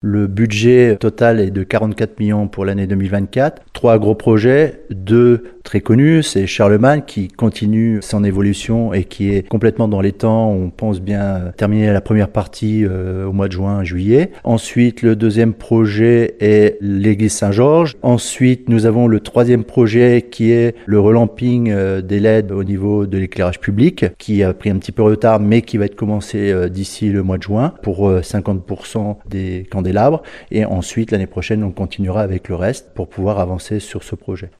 Le budget total est de 44 millions pour l'année 2024. Trois gros projets, deux très connus, c'est Charlemagne qui continue son évolution et qui est complètement dans les temps. On pense bien terminer la première partie euh, au mois de juin, juillet. Ensuite, le deuxième projet est l'église Saint-Georges. Ensuite, nous avons le troisième projet qui est le relamping euh, des LED au niveau de l'éclairage public, qui a pris un petit peu de retard, mais qui va être commencé euh, d'ici le mois de juin pour 50% des candidats et ensuite, l'année prochaine, on continuera avec le reste pour pouvoir avancer sur ce projet.